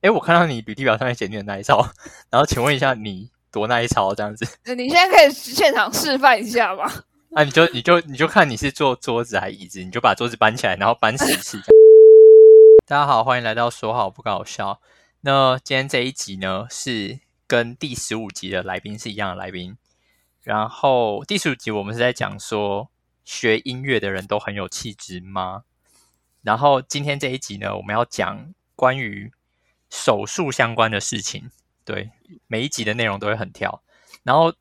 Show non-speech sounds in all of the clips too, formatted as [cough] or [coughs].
哎，我看到你履历表上面写你的耐操，[laughs] 然后请问一下你多耐操这样子？你现在可以现场示范一下吗？啊，你就你就你就看你是坐桌子还是椅子，你就把桌子搬起来，然后搬十次。[laughs] 大家好，欢迎来到说好不搞笑。那今天这一集呢，是跟第十五集的来宾是一样的来宾。然后第十五集我们是在讲说，学音乐的人都很有气质吗？然后今天这一集呢，我们要讲关于。手术相关的事情，对，每一集的内容都会很跳。然后，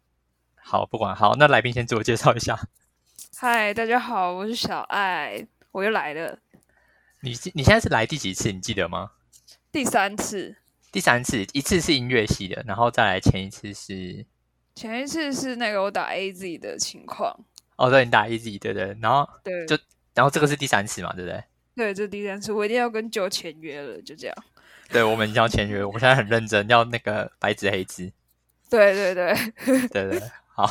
好，不管好，那来宾先自我介绍一下。嗨，大家好，我是小爱，我又来了。你你现在是来第几次？你记得吗？第三次。第三次，一次是音乐系的，然后再来前一次是。前一次是那个我打 AZ 的情况。哦，对，你打 AZ，对对，然后对，就然后这个是第三次嘛，对不对？对，这第三次，我一定要跟九签约了，就这样。对，我们已经要签约，我们现在很认真，要那个白纸黑字。对对对，对对，好，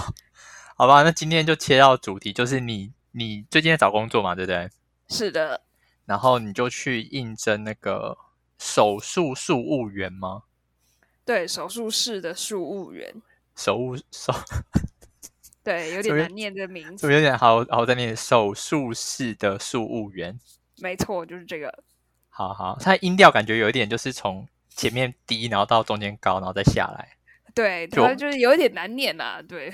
好吧，那今天就切到主题，就是你你最近在找工作嘛，对不对？是的。然后你就去应征那个手术术务员吗？对，手术室的术务员。手务手。对，有点难念的名字。有点好好在念手术室的术务员。没错，就是这个。好好，它音调感觉有一点，就是从前面低，然后到中间高，然后再下来。对，它就是有一点难念呐、啊。对，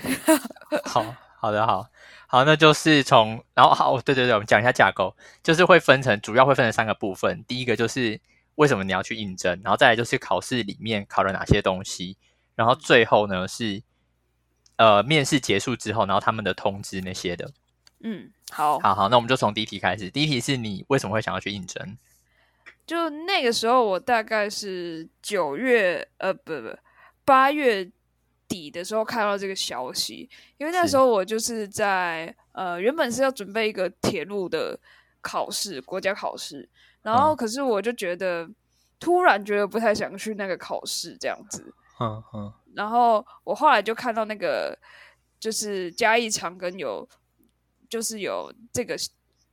好好的，好好，那就是从，然后好，对对对，我们讲一下架构，就是会分成，主要会分成三个部分。第一个就是为什么你要去应征，然后再来就是考试里面考了哪些东西，然后最后呢是呃面试结束之后，然后他们的通知那些的。嗯，好，好好，那我们就从第一题开始。第一题是你为什么会想要去应征？就那个时候，我大概是九月，呃，不不，八月底的时候看到这个消息，因为那时候我就是在是呃，原本是要准备一个铁路的考试，国家考试，然后可是我就觉得、嗯、突然觉得不太想去那个考试这样子，嗯嗯，然后我后来就看到那个就是嘉义长庚有就是有这个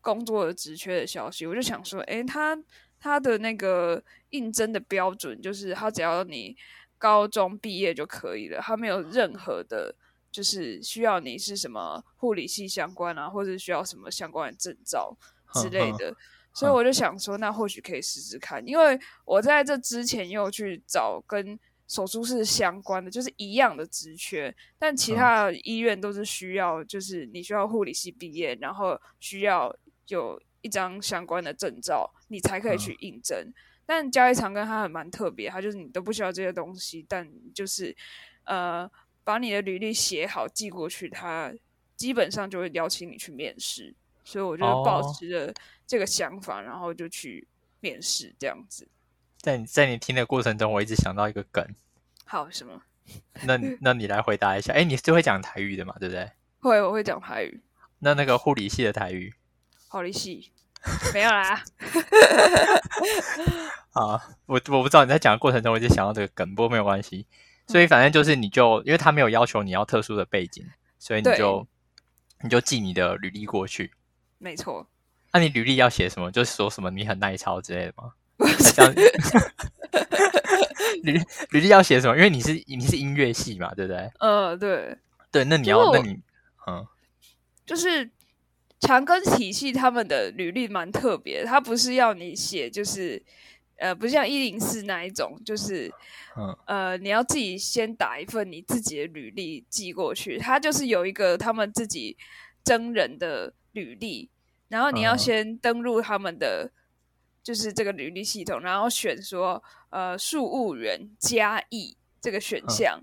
工作的职缺的消息，我就想说，诶，他。他的那个应征的标准就是，他只要你高中毕业就可以了，他没有任何的，就是需要你是什么护理系相关啊，或者需要什么相关的证照之类的。所以我就想说，那或许可以试试看，因为我在这之前又去找跟手术室相关的，就是一样的职缺，但其他的医院都是需要，就是你需要护理系毕业，然后需要有。一张相关的证照，你才可以去应征。嗯、但交易长跟它还蛮特别，它就是你都不需要这些东西，但就是呃，把你的履历写好寄过去，它基本上就会邀请你去面试。所以我就保持着这个想法，哦、然后就去面试这样子。在你在你听的过程中，我一直想到一个梗。好，什么？[laughs] 那那你来回答一下。哎，你是会讲台语的嘛？对不对？会，我会讲台语。那那个护理系的台语？好利息，没有啦。[laughs] 啊，我我不知道你在讲的过程中，我就想到这个梗，不过没有关系。所以反正就是，你就因为他没有要求你要特殊的背景，所以你就你就寄你的履历过去。没错。那、啊、你履历要写什么？就是说什么你很耐操之类的吗？[laughs] 履履历要写什么？因为你是你是音乐系嘛，对不对？呃，对。对，那你要那你嗯，就是。长庚体系他们的履历蛮特别，他不是要你写，就是呃，不像一零四那一种，就是嗯。呃，你要自己先打一份你自己的履历寄过去，他就是有一个他们自己征人的履历，然后你要先登录他们的就是这个履历系统，然后选说呃，数务员加义这个选项，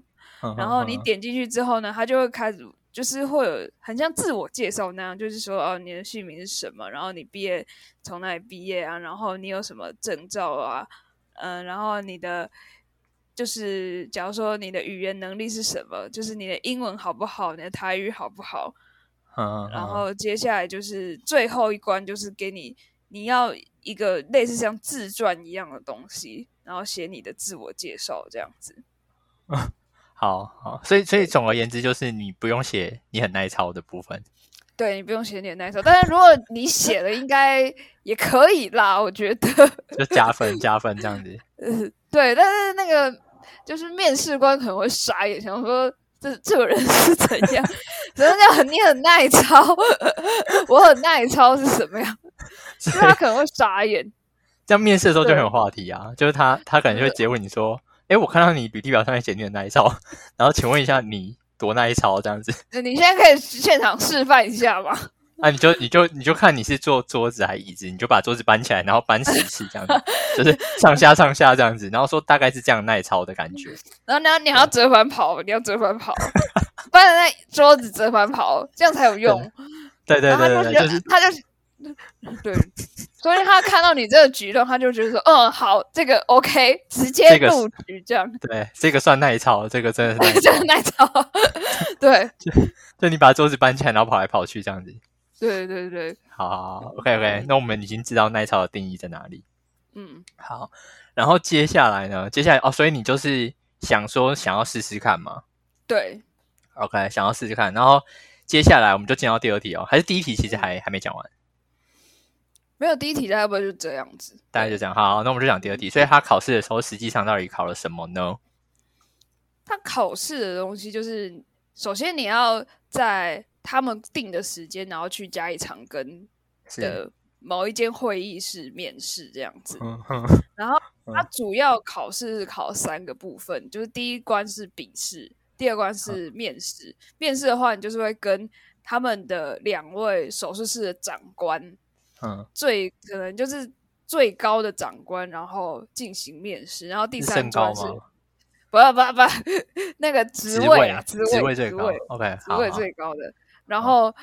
然后你点进去之后呢，他就会开始。就是会有很像自我介绍那样，就是说哦，你的姓名是什么，然后你毕业从哪里毕业啊，然后你有什么证照啊，嗯、呃，然后你的就是假如说你的语言能力是什么，就是你的英文好不好，你的台语好不好，嗯，然后接下来就是最后一关，就是给你你要一个类似像自传一样的东西，然后写你的自我介绍这样子。[laughs] 好好，所以所以总而言之，就是你不用写你很耐操的部分。[laughs] 对，你不用写你很耐操，但是如果你写了，应该也可以啦，我觉得。就加分加分这样子。[laughs] 呃，对，但是那个就是面试官可能会傻眼，想说这这个人是怎样？[laughs] 怎么讲？你很耐操，我很耐操是什么样？所以他可能会傻眼。这样面试的时候就很有话题啊，就是他他可能就会直接问你说：“哎，我看到你履历表上面写你很耐操，[laughs] 然后请问一下你。”多耐操这样子，你现在可以现场示范一下吗？[laughs] 啊，你就你就你就看你是坐桌子还是椅子，你就把桌子搬起来，然后搬十次这样子，就是 [laughs] 上下上下这样子，然后说大概是这样耐操的感觉。然后你要你还要折返跑，你要折返跑，搬着那桌子折返跑，这样才有用。对对对对，就是他就是。对，所以他看到你这个举动，他就觉得说，嗯，好，这个 OK，[laughs] 直接入局这样。对，这个算耐操，这个真的是 [laughs] 耐操。真的耐操。对，[laughs] 就就你把桌子搬起来，然后跑来跑去这样子。对对对。好好好，OK OK，那我们已经知道耐操的定义在哪里。嗯，好。然后接下来呢？接下来哦，所以你就是想说想要试试看吗？对。OK，想要试试看。然后接下来我们就进到第二题哦，还是第一题？其实还还没讲完。没有第一题，大概不会就这样子，大概就这样。好，那我们就讲第二题。所以他考试的时候，实际上到底考了什么呢？他考试的东西就是，首先你要在他们定的时间，然后去加一场跟的某一间会议室面试这样子。然后他主要考试是考三个部分，就是第一关是笔试，第二关是面试。面试的话，你就是会跟他们的两位手术室的长官。嗯，最可能就是最高的长官，然后进行面试，然后第三关是，不不不不，那个职位啊，职位职位，OK，职位最高的，然后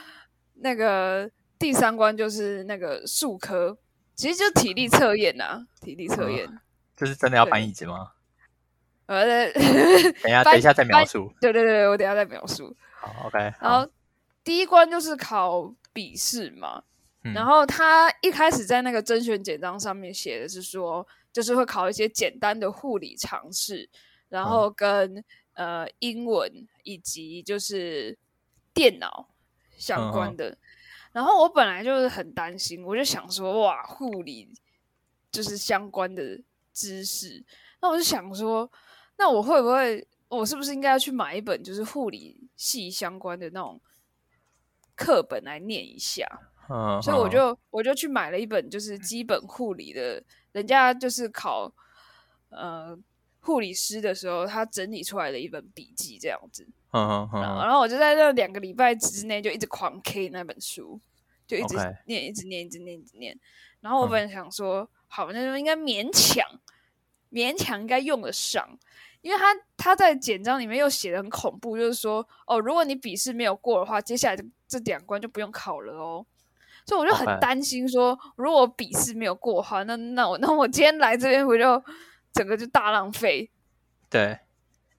那个第三关就是那个数科，其实就体力测验呐，体力测验，就是真的要搬椅子吗？[laughs] 呃，等一下，等一下再描述，对对对，我等一下再描述，好，OK，然后第一关就是考笔试嘛。然后他一开始在那个甄选简章上面写的是说，就是会考一些简单的护理常识，然后跟、嗯、呃英文以及就是电脑相关的。嗯、然后我本来就是很担心，我就想说，哇，护理就是相关的知识，那我就想说，那我会不会，我是不是应该要去买一本就是护理系相关的那种课本来念一下？嗯，所以我就我就去买了一本，就是基本护理的，人家就是考呃护理师的时候，他整理出来的一本笔记这样子。嗯嗯，然后我就在那两个礼拜之内就一直狂 K 那本书，就一直念.一直念，一直念，一直念。然后我本来想说，嗯、好，那就应该勉强，勉强应该用得上，因为他他在简章里面又写的很恐怖，就是说，哦，如果你笔试没有过的话，接下来这这两关就不用考了哦。所以我就很担心说，如果笔试没有过的话，那那我那我今天来这边我就整个就大浪费。对，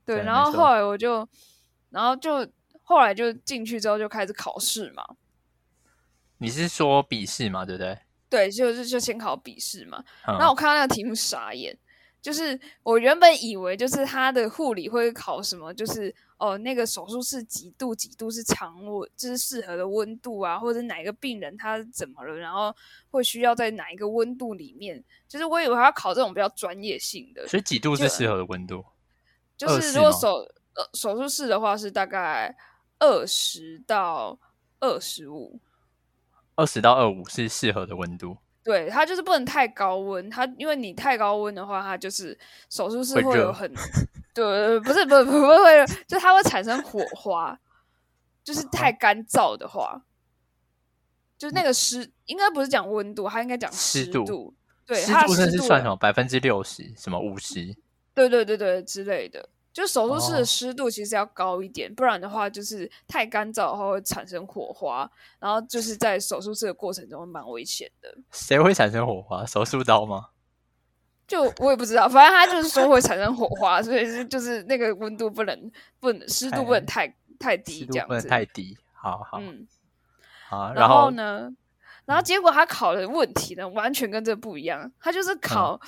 对，然后后来我就，然后就后来就进去之后就开始考试嘛。你是说笔试嘛？对不对？对，就是就先考笔试嘛。嗯、然后我看到那个题目傻眼。就是我原本以为，就是他的护理会考什么，就是哦，那个手术室几度几度是常温，就是适合的温度啊，或者哪个病人他怎么了，然后会需要在哪一个温度里面。就是我以为他要考这种比较专业性的。所以几度是适合的温度？就，就是如果手呃手术室的话是大概二十到二十五，二十到二五是适合的温度。对，它就是不能太高温，它因为你太高温的话，它就是手术室会有很，对，不是不是不会，就它会产生火花，就是太干燥的话，就是那个湿，应该不是讲温度，它应该讲湿度，湿度对，湿度是算什么？百分之六十，什么五十？对对对对之类的。就手术室的湿度其实要高一点，oh. 不然的话就是太干燥的话会产生火花，然后就是在手术室的过程中蛮危险的。谁会产生火花？手术刀吗？[laughs] 就我也不知道，反正他就是说会产生火花，所以是就是那个温度不能不能湿度不能太太低，这样子不能太低。好好嗯好，然后呢，然后结果他考的问题呢完全跟这不一样，他就是考。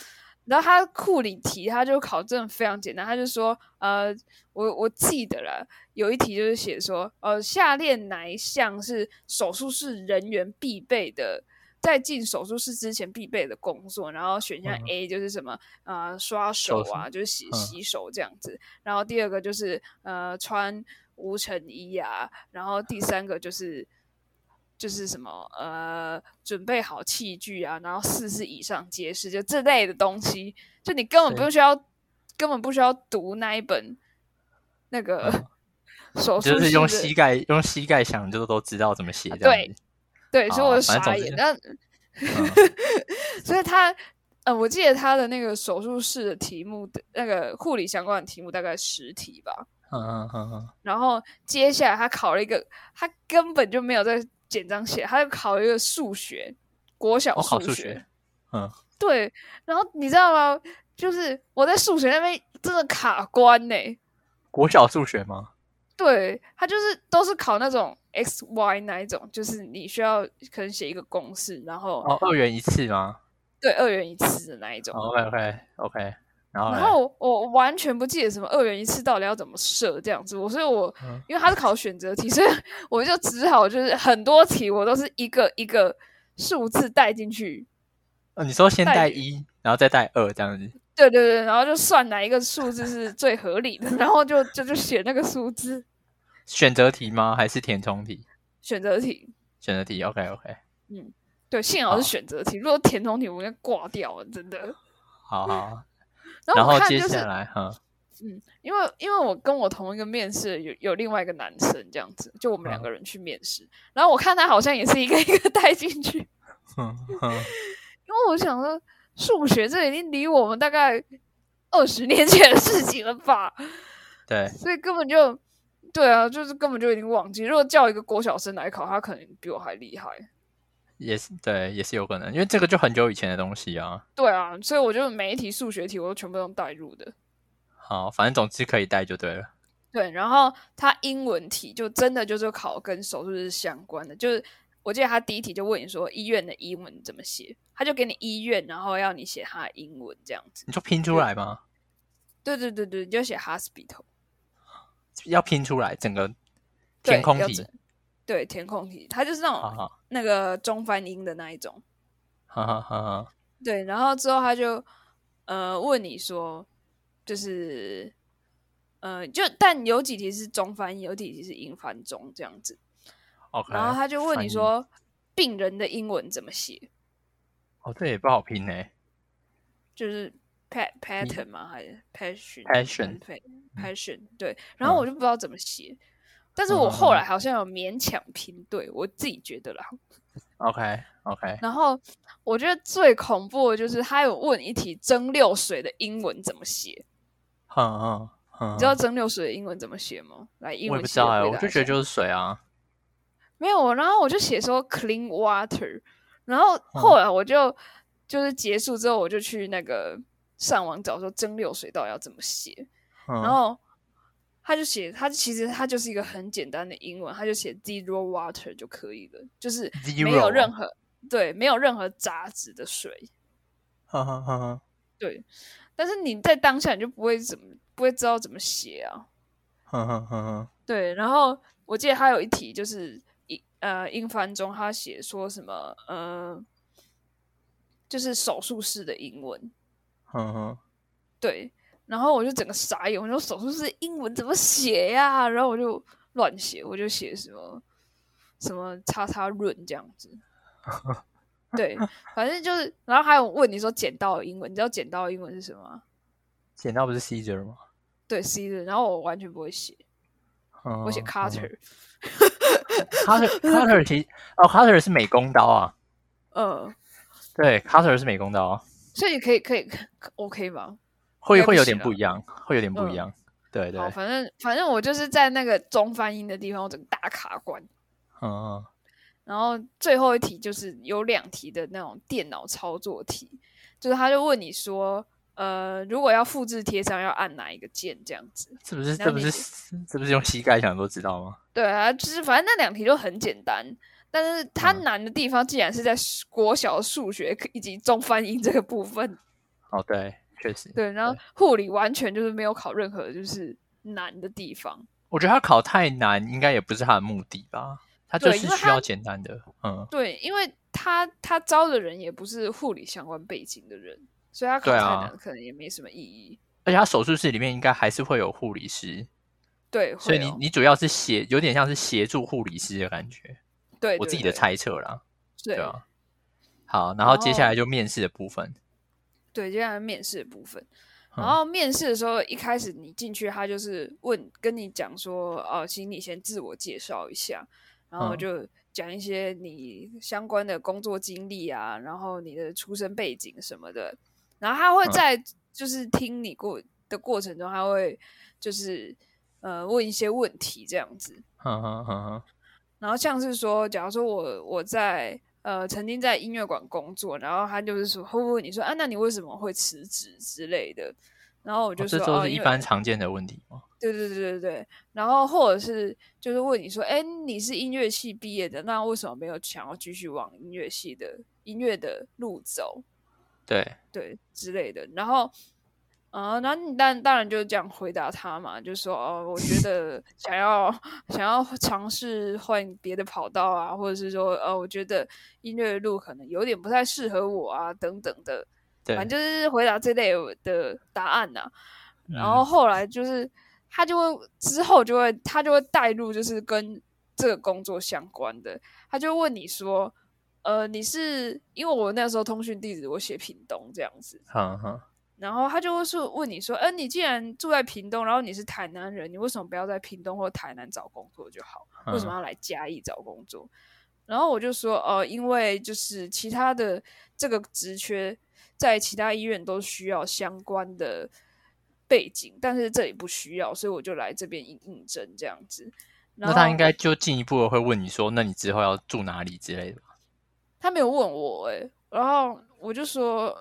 然后他库里题，他就考证非常简单，他就说，呃，我我记得了，有一题就是写说，呃，下列哪一项是手术室人员必备的，在进手术室之前必备的工作？然后选项 A 就是什么，啊、刷手啊，就是洗洗手这样子。嗯、然后第二个就是呃，穿无尘衣啊。然后第三个就是。就是什么呃，准备好器具啊，然后四是以上皆是，就这类的东西，就你根本不需要，根本不需要读那一本那个手术，就是用膝盖用膝盖想就都知道怎么写。对对，所以我傻眼。那 [laughs] 所以他呃，我记得他的那个手术室的题目的那个护理相关的题目大概十题吧。嗯嗯嗯嗯。然后接下来他考了一个，他根本就没有在。简章写，他就考一个数学，国小数学，嗯，对。然后你知道吗？就是我在数学那边真的卡关呢、欸。国小数学吗？对，他就是都是考那种 x y 那一种，就是你需要可能写一个公式，然后哦，二元一次吗？对，二元一次的那一种。OK OK OK。然后，然后我完全不记得什么二元一次到底要怎么设这样子，我所以我，因为它是考选择题，所以 [laughs] 我就只好就是很多题我都是一个一个数字带进去。呃、哦，你说先带一，然后再带二这样子。对对对，然后就算哪一个数字是最合理的，然后就就就写那个数字。[laughs] 选择题吗？还是填充题？选择题。选择题。OK OK。嗯，对，幸好是选择题，如果填充题，我应该挂掉了，真的。好好。然后接下来哈，嗯，因为因为我跟我同一个面试有有另外一个男生这样子，就我们两个人去面试，嗯、然后我看他好像也是一个 [laughs] 一个带进去，[laughs] 嗯嗯，因为我想说数学这已经离我们大概二十年前的事情了吧，[laughs] 对，所以根本就对啊，就是根本就已经忘记。如果叫一个郭小生来考，他可能比我还厉害。也是对，也是有可能，因为这个就很久以前的东西啊。对啊，所以我就每一题数学题我都全部都带入的。好，反正总之可以带就对了。对，然后他英文题就真的就是考跟手术是相关的，就是我记得他第一题就问你说医院的英文怎么写，他就给你医院，然后要你写他的英文这样子。你就拼出来吗？对对对对，你就写 hospital，要拼出来整个填空题。对，填空题，它就是那种那个中翻英的那一种。哈哈哈哈。对，然后之后他就呃问你说，就是呃就但有几题是中翻英，有几题是英翻中这样子。OK。然后他就问你说，病人的英文怎么写？哦，这也不好拼呢。就是 pat pattern 吗？还是 passion passion passion？对，然后我就不知道怎么写。但是我后来好像有勉强拼对，我自己觉得啦。OK OK。然后我觉得最恐怖的就是他有问一题蒸馏水的英文怎么写。嗯嗯嗯。你知道蒸馏水的英文怎么写吗？来，英文。我不知道哎，我就觉得就是水啊。没有，然后我就写说 clean water，然后后来我就、嗯、就是结束之后，我就去那个上网找说蒸馏水到底要怎么写，嗯、然后。他就写，他其实他就是一个很简单的英文，他就写 zero water 就可以了，就是没有任何对，没有任何杂质的水。哈哈哈哈。对，但是你在当下你就不会怎么不会知道怎么写啊。哈哈哈哈。对，然后我记得他有一题就是英呃英翻中，他写说什么呃，就是手术室的英文。嗯哼。对。然后我就整个傻眼，我说手术室英文怎么写呀？然后我就乱写，我就写什么什么叉叉润这样子。[laughs] 对，反正就是，然后还有问你说剪刀的英文，你知道剪刀的英文是什么？剪刀不是 scissor 吗？对，scissor。然后我完全不会写，嗯、我写 cutter。cutter [laughs] cutter 其实哦，cutter 是美工刀啊。嗯，对，cutter 是美工刀，所以可以可以 OK 吗？会会有点不一样，会有点不一样，嗯、对对。反正反正我就是在那个中翻音的地方，我整个大卡关。嗯嗯。然后最后一题就是有两题的那种电脑操作题，就是他就问你说，呃，如果要复制贴上，要按哪一个键？这样子。是不是？这不是？这不是用膝盖想都知道吗？对啊，就是反正那两题都很简单，但是它难的地方竟然是在国小数学以及中翻英这个部分。哦，对，确实。对，然后护理完全就是没有考任何就是难的地方。我觉得他考太难，应该也不是他的目的吧？他就是需要简单的。嗯，对，因为他他招的人也不是护理相关背景的人，所以他考太难可能也没什么意义。而且他手术室里面应该还是会有护理师。对，所以你你主要是协，有点像是协助护理师的感觉。对，我自己的猜测啦。对，对啊。好，然后接下来就面试的部分。对，接下来面试的部分。然后面试的时候，一开始你进去，他就是问，跟你讲说，哦，请你先自我介绍一下，然后就讲一些你相关的工作经历啊，然后你的出生背景什么的。然后他会在就是听你过的过程中，他会就是呃问一些问题这样子。然后像是说，假如说我我在。呃，曾经在音乐馆工作，然后他就是说，会不会你说啊，那你为什么会辞职之类的？然后我就说，哦，这都是一般常见的问题吗？对对对对对。然后或者是就是问你说，哎，你是音乐系毕业的，那为什么没有想要继续往音乐系的音乐的路走？对对之类的。然后。啊，那你当当然就是这样回答他嘛，就说哦，我觉得 [laughs] 想要想要尝试换别的跑道啊，或者是说，呃，我觉得音乐的路可能有点不太适合我啊，等等的，对，反正就是回答这类的答案呐、啊。然后后来就是他就会之后就会他就会带入就是跟这个工作相关的，他就问你说，呃，你是因为我那时候通讯地址我写屏东这样子，哈哈。然后他就会说问你说，哎，你既然住在屏东，然后你是台南人，你为什么不要在屏东或台南找工作就好？为什么要来嘉义找工作？嗯、然后我就说，呃，因为就是其他的这个职缺在其他医院都需要相关的背景，但是这里不需要，所以我就来这边应应征这样子。那他应该就进一步的会问你说，那你之后要住哪里之类的？他没有问我哎、欸，然后我就说。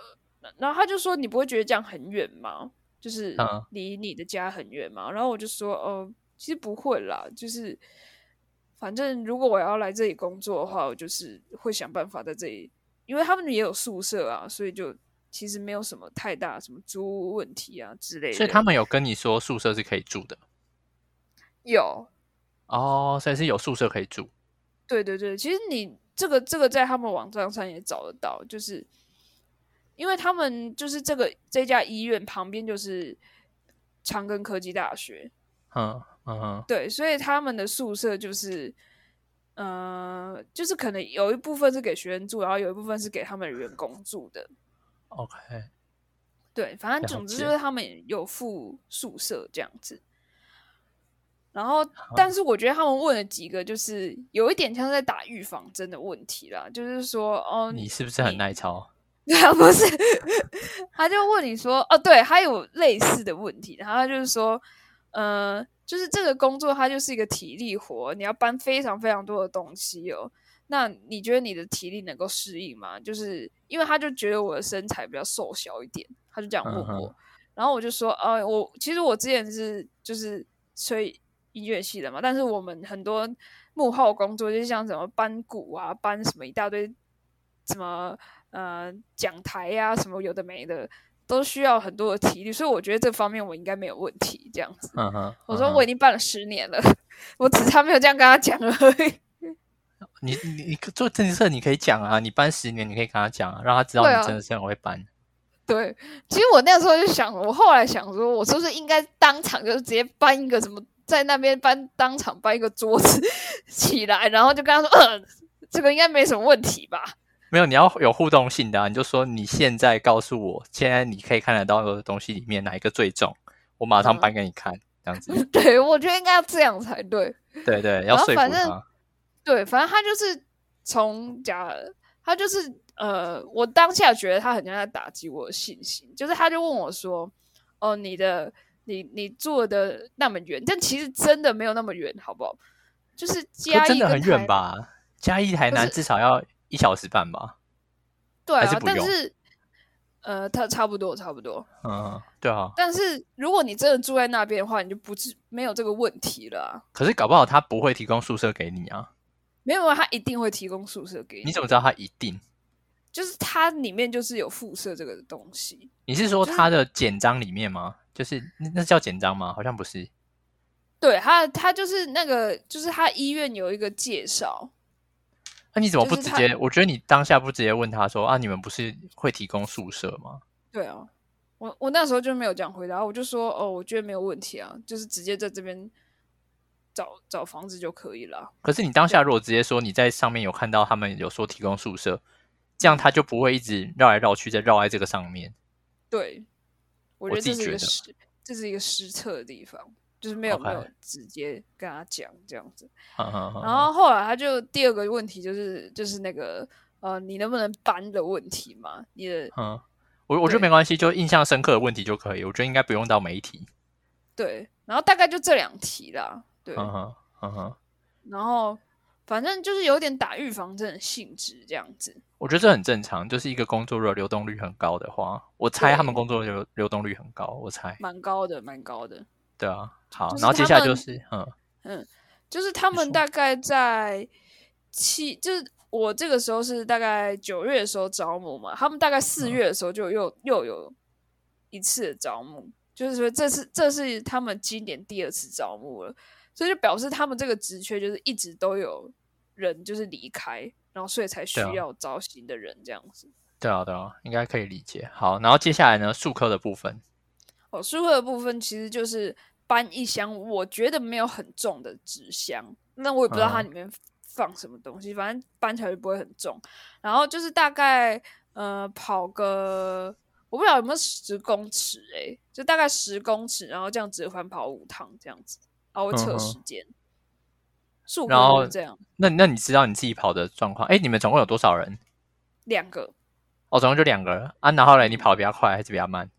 然后他就说：“你不会觉得这样很远吗？就是离你的家很远吗？”然后我就说：“哦，其实不会啦，就是反正如果我要来这里工作的话，我就是会想办法在这里，因为他们也有宿舍啊，所以就其实没有什么太大什么租屋问题啊之类的。所以他们有跟你说宿舍是可以住的？有哦，所以是有宿舍可以住。对对对，其实你这个这个在他们网站上也找得到，就是。”因为他们就是这个这家医院旁边就是长庚科技大学，嗯嗯，对，所以他们的宿舍就是，呃，就是可能有一部分是给学生住，然后有一部分是给他们员工住的。OK，对，反正总之就是他们有附宿舍这样子。然后，但是我觉得他们问了几个，就是有一点像在打预防针的问题啦，就是说，哦，你是不是很耐操？[laughs] 对啊，不是，他就问你说，哦，对，还有类似的问题，然后他就是说，呃，就是这个工作它就是一个体力活，你要搬非常非常多的东西哦。那你觉得你的体力能够适应吗？就是因为他就觉得我的身材比较瘦小一点，他就这样问我，然后我就说，呃，我其实我之前是就是吹音乐系的嘛，但是我们很多幕后工作，就像什么搬鼓啊，搬什么一大堆什么。呃，讲台呀、啊，什么有的没的，都需要很多的体力，所以我觉得这方面我应该没有问题。这样子，嗯嗯、我说我已经办了十年了，[laughs] 我只差没有这样跟他讲而已。[laughs] 你你你做政治社，你可以讲啊，你搬十年，你可以跟他讲啊，让他知道你真的是很会搬。[laughs] 对，其实我那时候就想，我后来想说，我是不是应该当场就直接搬一个什么，在那边搬当场搬一个桌子起来，然后就跟他说，呃，这个应该没什么问题吧。没有，你要有互动性的啊！你就说你现在告诉我，现在你可以看得到的东西里面哪一个最重，我马上搬给你看，嗯、这样子。[laughs] 对，我觉得应该要这样才对。对对，要说服他。反正对，反正他就是从假，他就是呃，我当下觉得他很像在打击我的信心，就是他就问我说：“哦，你的你你坐的那么远，但其实真的没有那么远，好不好？就是嘉义真的很远吧？嘉义台南至少要。”一小时半吧，对啊，是但是，呃，他差不多，差不多，嗯，对啊。但是如果你真的住在那边的话，你就不是没有这个问题了啊。可是搞不好他不会提供宿舍给你啊。没有啊，他一定会提供宿舍给你。你怎么知道他一定？就是它里面就是有附设这个东西。你是说它的简章里面吗？就是那叫简章吗？好像不是。对，它它就是那个，就是它医院有一个介绍。那、啊、你怎么不直接？我觉得你当下不直接问他说啊，你们不是会提供宿舍吗？对啊，我我那时候就没有这样回答，我就说哦，我觉得没有问题啊，就是直接在这边找找房子就可以了。可是你当下如果直接说你在上面有看到他们有说提供宿舍，这样他就不会一直绕来绕去，再绕在这个上面。对，我觉得这是一个失，这是一个失策的地方。就是没有.没有直接跟他讲这样子，然后后来他就第二个问题就是就是那个呃，你能不能搬的问题嘛？你的嗯，我我觉得没关系，就印象深刻的问题就可以，我觉得应该不用到每一题。对，然后大概就这两题啦。对，嗯哼，嗯哼，然后反正就是有点打预防针的性质这样子。我觉得这很正常，就是一个工作如果流动率很高的话，我猜他们工作流流动率很高，我猜蛮高的，蛮高的。对啊，好，然后接下来就是，嗯嗯，就是他们大概在七，就是我这个时候是大概九月的时候招募嘛，他们大概四月的时候就又、嗯、又有一次的招募，就是说这是这是他们今年第二次招募了，所以就表示他们这个职缺就是一直都有人就是离开，然后所以才需要招新的人这样子。对啊，对啊，应该可以理解。好，然后接下来呢，术科的部分。哦，术科的部分其实就是搬一箱，我觉得没有很重的纸箱，那我也不知道它里面放什么东西，嗯、反正搬起来就不会很重。然后就是大概呃跑个，我不知道有没有十公尺诶、欸，就大概十公尺，然后这样折返跑五趟这样子，然后会测时间。术科是这样。那那你知道你自己跑的状况？哎，你们总共有多少人？两个。哦，总共就两个人啊。然后嘞，你跑的比较快还是比较慢？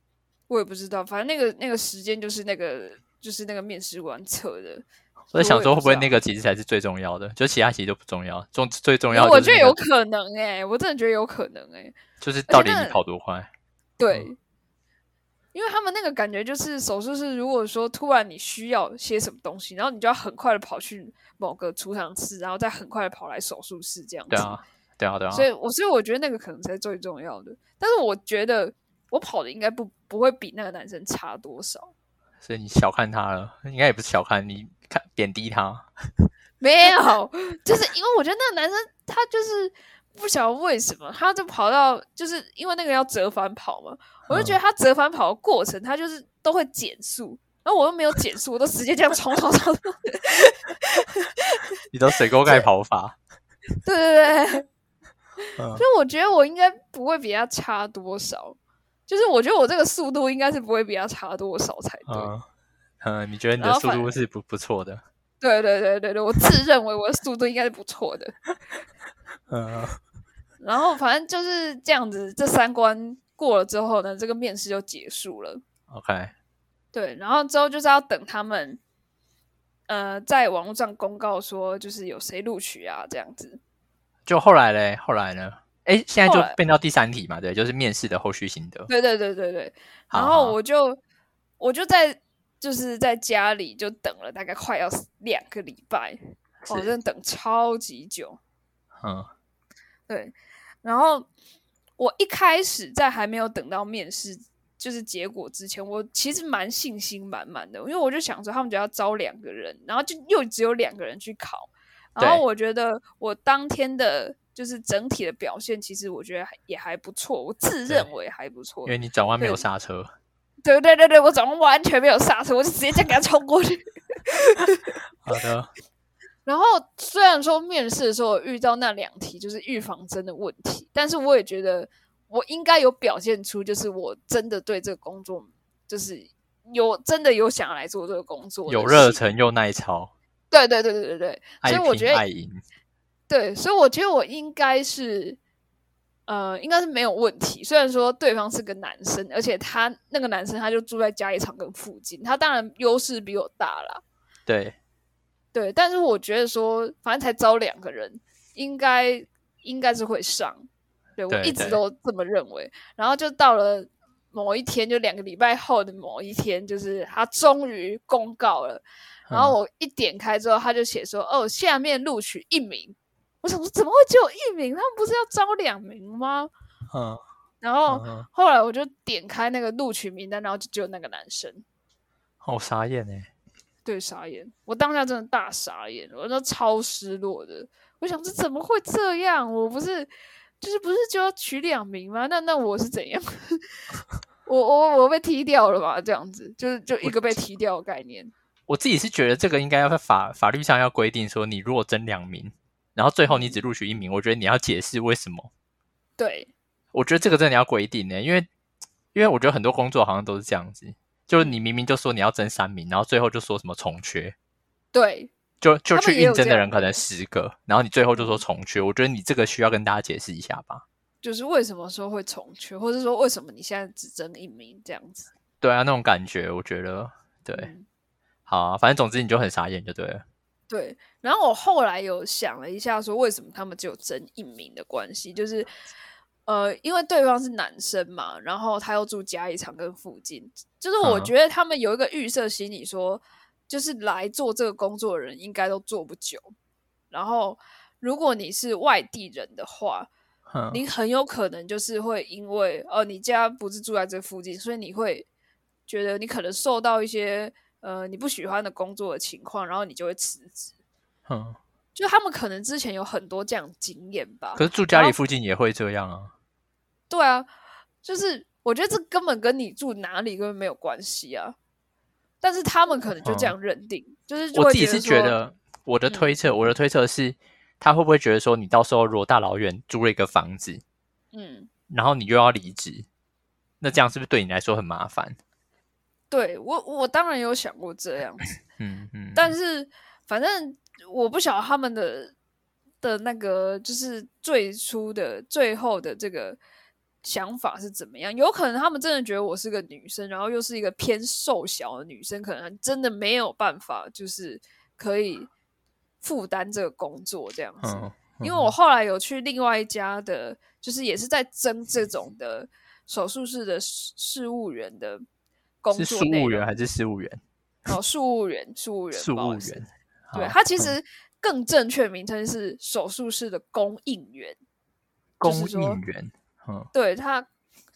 我也不知道，反正那个那个时间就是那个就是那个面试官测的。我在想说，会不会那个其实才是最重要的？就其他其实都不重要，重最重要的、那个。我觉得有可能哎、欸，我真的觉得有可能哎、欸，就是到底你跑多快？对，嗯、因为他们那个感觉就是手术室，如果说突然你需要些什么东西，然后你就要很快的跑去某个储藏室，然后再很快的跑来手术室这样子。对啊，对啊，对啊。所以，我所以我觉得那个可能才是最重要的。但是我觉得。我跑的应该不不会比那个男生差多少，所以你小看他了，应该也不是小看，你看贬低他，[laughs] 没有，就是因为我觉得那个男生他就是不晓得为什么，他就跑到就是因为那个要折返跑嘛，我就觉得他折返跑的过程他就是都会减速，然后我又没有减速，我都直接这样冲冲冲，[laughs] 你都水沟盖跑法，对 [laughs] 对对，对，所以我觉得我应该不会比他差多少。就是我觉得我这个速度应该是不会比他差多少才对。嗯，嗯，你觉得你的速度是不不错的？对对对对对，我自认为我的速度应该是不错的。[laughs] 嗯，[laughs] 然后反正就是这样子，这三关过了之后呢，这个面试就结束了。OK。对，然后之后就是要等他们，呃，在网络上公告说就是有谁录取啊，这样子。就后来嘞，后来呢？哎，现在就变到第三题嘛，对，就是面试的后续心得。对对对对对。然后我就我就在就是在家里就等了大概快要两个礼拜，我哦，真的等超级久。嗯，对。然后我一开始在还没有等到面试就是结果之前，我其实蛮信心满满的，因为我就想说他们就要招两个人，然后就又只有两个人去考，然后我觉得我当天的。就是整体的表现，其实我觉得也还不错，我自认为还不错。因为你转弯没有刹车。对对对对，我转弯完全没有刹车，我就直接这样给他冲过去。[laughs] 好的。然后虽然说面试的时候遇到那两题就是预防针的问题，但是我也觉得我应该有表现出，就是我真的对这个工作，就是有真的有想要来做这个工作，有热忱又耐操。对对对对对对，所以我觉得。爱赢。对，所以我觉得我应该是，呃，应该是没有问题。虽然说对方是个男生，而且他那个男生他就住在嘉义场跟附近，他当然优势比我大啦。对，对，但是我觉得说，反正才招两个人，应该应该是会上。对，我一直都这么认为。然后就到了某一天，就两个礼拜后的某一天，就是他终于公告了。然后我一点开之后，他就写说：“哦，下面录取一名。”我想说，怎么会只有一名？他们不是要招两名吗？嗯，然后后来我就点开那个录取名单，然后就只有那个男生，好傻眼哎！对，傻眼！我当下真的大傻眼，我都超失落的。我想这怎么会这样？我不是就是不是就要取两名吗？那那我是怎样？[laughs] 我我我被踢掉了吧？这样子就是就一个被踢掉的概念。我，我自己是觉得这个应该要在法法律上要规定说，你如果争两名，然后最后你只录取一名，我觉得你要解释为什么。对，我觉得这个真的要规定呢，因为因为我觉得很多工作好像都是这样子，就是你明明就说你要争三名，然后最后就说什么重缺。对，就就去应征的人可能十个，然后你最后就说重缺，我觉得你这个需要跟大家解释一下吧。就是为什么说会重缺，或者说为什么你现在只争一名这样子？对啊，那种感觉，我觉得对。嗯、好啊，反正总之你就很傻眼就对了。对，然后我后来有想了一下，说为什么他们只有争一名的关系，就是呃，因为对方是男生嘛，然后他又住嘉义场跟附近，就是我觉得他们有一个预设心理说，说、嗯、就是来做这个工作的人应该都做不久，然后如果你是外地人的话，嗯、你很有可能就是会因为哦、呃，你家不是住在这附近，所以你会觉得你可能受到一些。呃，你不喜欢的工作的情况，然后你就会辞职。嗯，就他们可能之前有很多这样经验吧。可是住家里附近也会这样啊？对啊，就是我觉得这根本跟你住哪里根本没有关系啊。但是他们可能就这样认定，嗯、就是就我自己是觉得，我的推测，嗯、我的推测是，他会不会觉得说，你到时候如果大老远租了一个房子，嗯，然后你又要离职，那这样是不是对你来说很麻烦？对我，我当然有想过这样子，[laughs] 嗯嗯，但是反正我不晓得他们的的那个就是最初的最后的这个想法是怎么样。有可能他们真的觉得我是个女生，然后又是一个偏瘦小的女生，可能真的没有办法，就是可以负担这个工作这样子。嗯嗯、因为我后来有去另外一家的，就是也是在争这种的手术室的事务员的。是事务员还是事务员？哦，事务员，事务员，事务员。对，它其实更正确名称是手术室的供应员。供应员，嗯，对他，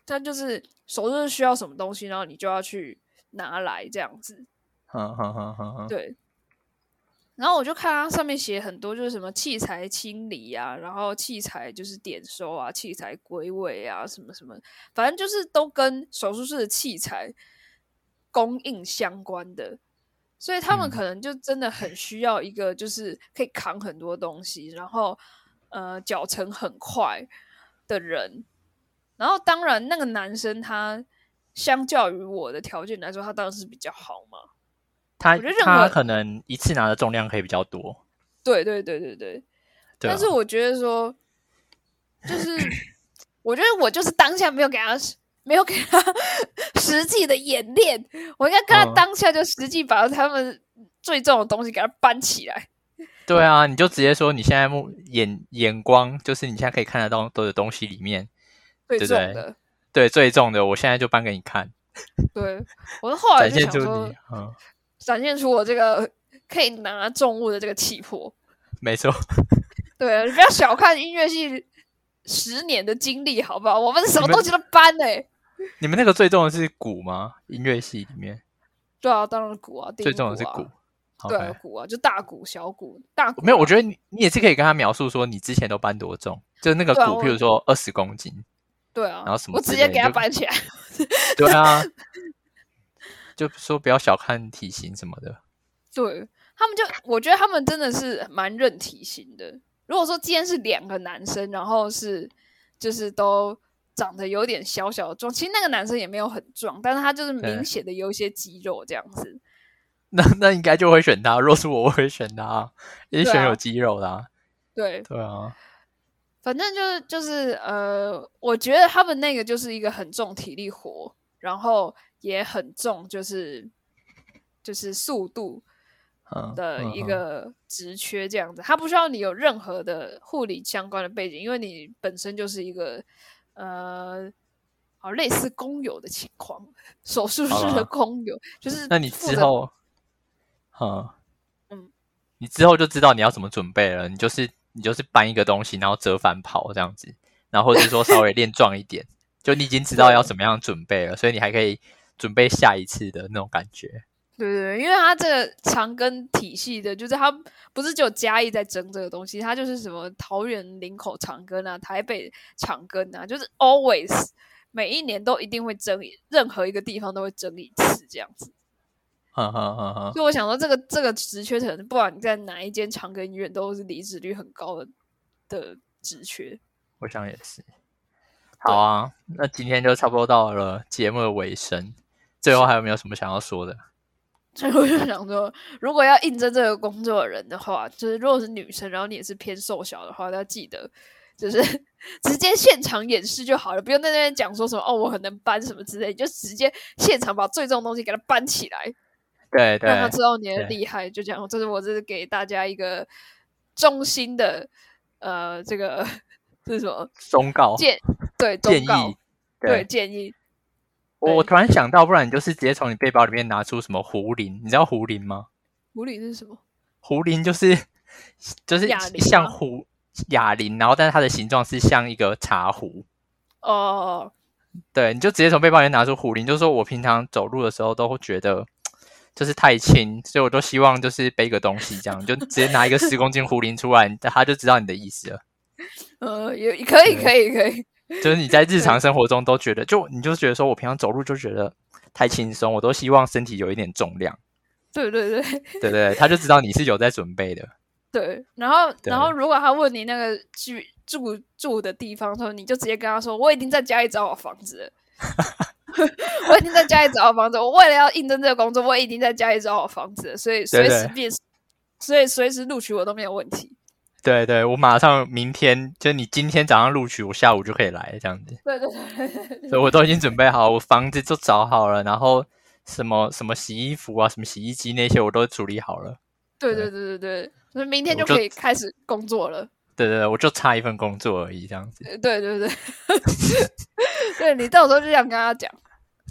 他就是手术室需要什么东西，然后你就要去拿来这样子。嗯嗯嗯嗯嗯，对。然后我就看它上面写很多，就是什么器材清理啊，然后器材就是点收啊，器材归位啊，什么什么，反正就是都跟手术室的器材。供应相关的，所以他们可能就真的很需要一个，就是可以扛很多东西，嗯、然后呃脚程很快的人。然后当然，那个男生他相较于我的条件来说，他当然是比较好嘛。他他可能一次拿的重量可以比较多。对对对对对。对啊、但是我觉得说，就是 [coughs] 我觉得我就是当下没有给他。没有给他 [laughs] 实际的演练，我应该跟他当下就实际把他们最重的东西给他搬起来。对啊，你就直接说你现在目眼眼光就是你现在可以看得到的东西里面最重的，对，对，对最重的，我现在就搬给你看。对，我后来就想说，嗯，展现出我这个可以拿重物的这个气魄。没错，对，你不要小看音乐系十年的经历，好不好？我们什么东西都搬哎、欸。你们那个最重的是鼓吗？音乐系里面？对啊，当然鼓啊，最重的是鼓。对啊，鼓啊，就大鼓、小鼓、大鼓。没有，我觉得你你也是可以跟他描述说，你之前都搬多重，就是那个鼓，譬如说二十公斤。对啊。然后什么？我直接给他搬起来。[laughs] 对啊。[laughs] 就说不要小看体型什么的。对他们就，我觉得他们真的是蛮认体型的。如果说今天是两个男生，然后是就是都。长得有点小小的壮，其实那个男生也没有很壮，但是他就是明显的有一些肌肉这样子。那那应该就会选他，若是我，我会选他，也选有肌肉的啊。对对啊，反正就是就是呃，我觉得他们那个就是一个很重体力活，然后也很重就是就是速度的一个职缺这样子。他不需要你有任何的护理相关的背景，因为你本身就是一个。呃，好，类似工友的情况，[laughs] 手术室的工友，就是那你之后，嗯嗯，你之后就知道你要怎么准备了。你就是你就是搬一个东西，然后折返跑这样子，然后或者说稍微练壮一点，就你已经知道要怎么样准备了，所以你还可以准备下一次的那种感觉。对对对，因为他这个长庚体系的，就是他不是只有嘉义在争这个东西，他就是什么桃园林口长庚啊，台北长庚啊，就是 always 每一年都一定会争，任何一个地方都会争一次这样子。[laughs] 哈哈哈哈，所以我想说，这个这个职缺可能不管你在哪一间长庚医院，都是离职率很高的的职缺。我想也是。好啊，那今天就差不多到了节目的尾声，最后还有没有什么想要说的？最后就想说，如果要应征这个工作的人的话，就是如果是女生，然后你也是偏瘦小的话，要记得就是 [laughs] 直接现场演示就好了，不用在那边讲说什么哦，我很能搬什么之类，你就直接现场把最重的东西给它搬起来。对对，让他知道你的厉害，就这样。这是我这是给大家一个衷心的呃，这个 [laughs] 这是什么忠告？建对建议对，对建议。我我突然想到，不然你就是直接从你背包里面拿出什么壶铃？你知道壶铃吗？壶铃是什么？壶铃就是 [laughs] 就是像壶哑铃，然后但是它的形状是像一个茶壶。哦，对，你就直接从背包里面拿出壶铃，就是说我平常走路的时候都会觉得。[tsk] 就是太轻，所以我都希望就是背个东西，这样就 [laughs] 直接拿一个十公斤壶铃出来，他就知道你的意思了。呃，也可以，可以，可以。就是你在日常生活中都觉得，就你就觉得说我平常走路就觉得太轻松，我都希望身体有一点重量。对对对，对对，他就知道你是有在准备的。[laughs] 对，然后然后如果他问你那个居住住的地方的时候，你就直接跟他说：“我已经在家里找好房子了。[laughs] ”我已经在家里找好房子。我为了要应征这个工作，我已经在家里找好房子了，所以随时面试，所以随时录取我都没有问题。对对，我马上明天就你今天早上录取，我下午就可以来这样子。对对对，所以我都已经准备好，我房子都找好了，然后什么什么洗衣服啊，什么洗衣机那些我都处理好了。对对对对对，所以明天就可以开始工作了。对对对，我就差一份工作而已，这样子。对对对，对 [laughs] 你到时候就这样跟他讲。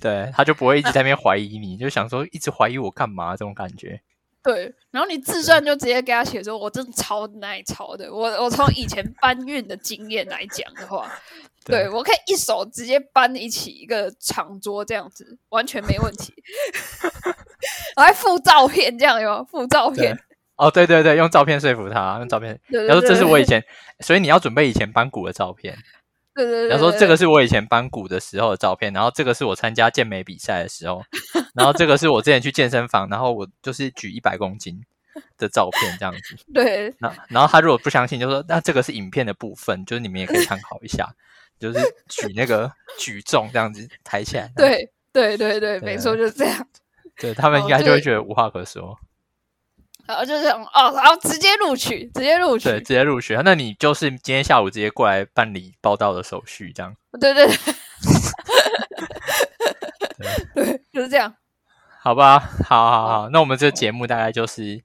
对，他就不会一直在那边怀疑你，就想说一直怀疑我干嘛这种感觉。对，然后你自传就直接给他写说，我真的超耐操的。我我从以前搬运的经验来讲的话，[laughs] 对，对我可以一手直接搬一起一个长桌这样子，完全没问题。我 [laughs] 还附照片，这样有附照片。哦，对对对，用照片说服他，用照片。然后这是我以前，所以你要准备以前搬鼓的照片。对对对，然后说这个是我以前搬鼓的时候的照片，然后这个是我参加健美比赛的时候，然后这个是我之前去健身房，然后我就是举一百公斤的照片这样子。[laughs] 对，那然后他如果不相信，就说那这个是影片的部分，就是你们也可以参考一下，就是举那个 [laughs] 举重这样子抬起来。对对对对，没错，就是这样。对，他 [laughs] 们应该就会觉得无话可说。然后就是哦，然后直接录取，直接录取，对，直接录取。那你就是今天下午直接过来办理报到的手续，这样。对对对，对，[laughs] 对，就是这样。好吧，好好好，那我们这个节目大概就是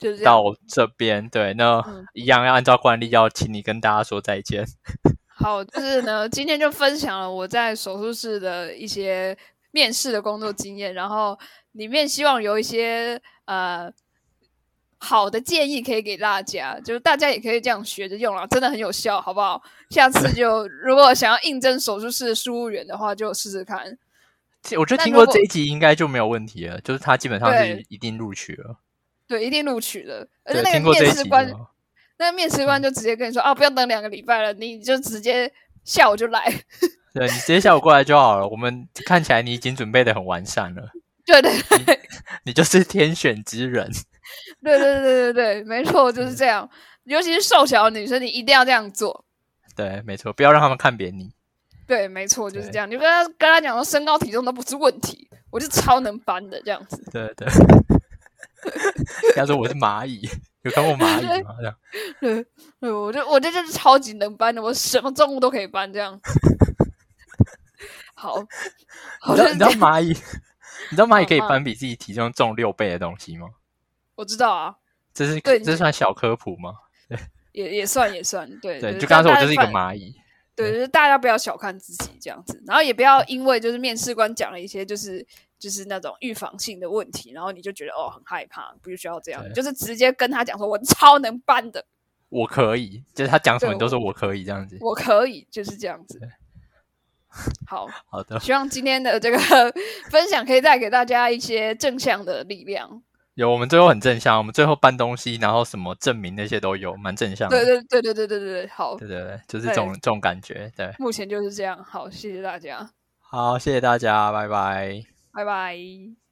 就是到这边。对，那一样要按照惯例，要请你跟大家说再见。[laughs] 好，就是呢，今天就分享了我在手术室的一些面试的工作经验，然后里面希望有一些呃。好的建议可以给大家，就是大家也可以这样学着用啦，真的很有效，好不好？下次就如果想要应征手术室的输入员的话，就试试看。我觉得听过这一集应该就没有问题了，就是他基本上是一定录取了。对，对，一定录取了。而且那个面试官，那个面试官就直接跟你说：“啊，不要等两个礼拜了，你就直接下午就来。[laughs] ”对，你直接下午过来就好了。我们看起来你已经准备的很完善了。[laughs] 对对对，你，[laughs] 你就是天选之人。[laughs] 对对对对对，没错，就是这样。尤其是瘦小的女生，你一定要这样做。对，没错，不要让他们看扁你。对，没错，就是这样。你跟他跟他讲说，身高体重都不是问题，我就超能搬的这样子。对对。[laughs] 他说我是蚂蚁，有看过蚂蚁吗？这样。[laughs] 对对，我就我这就是超级能搬的，我什么重物都可以搬这样。好，好，你知道蚂蚁？你知道蚂蚁可以搬比自己体重重六倍的东西吗？我知道啊，这是对，这算小科普吗？对，也也算也算，对对。就刚刚说我就是一个蚂蚁，对，就是大家不要小看自己这样子，然后也不要因为就是面试官讲了一些就是就是那种预防性的问题，然后你就觉得哦很害怕，不需要这样，就是直接跟他讲说我超能搬的，我可以，就是他讲什么你都说我可以这样子，我可以就是这样子。好好的，希望今天的这个 [laughs] 分享可以带给大家一些正向的力量。有，我们最后很正向，我们最后搬东西，然后什么证明那些都有，蛮正向的。对对对对对对对对，好，对对对，就是这种这种感觉。对，目前就是这样。好，谢谢大家。好，谢谢大家，拜拜，拜拜。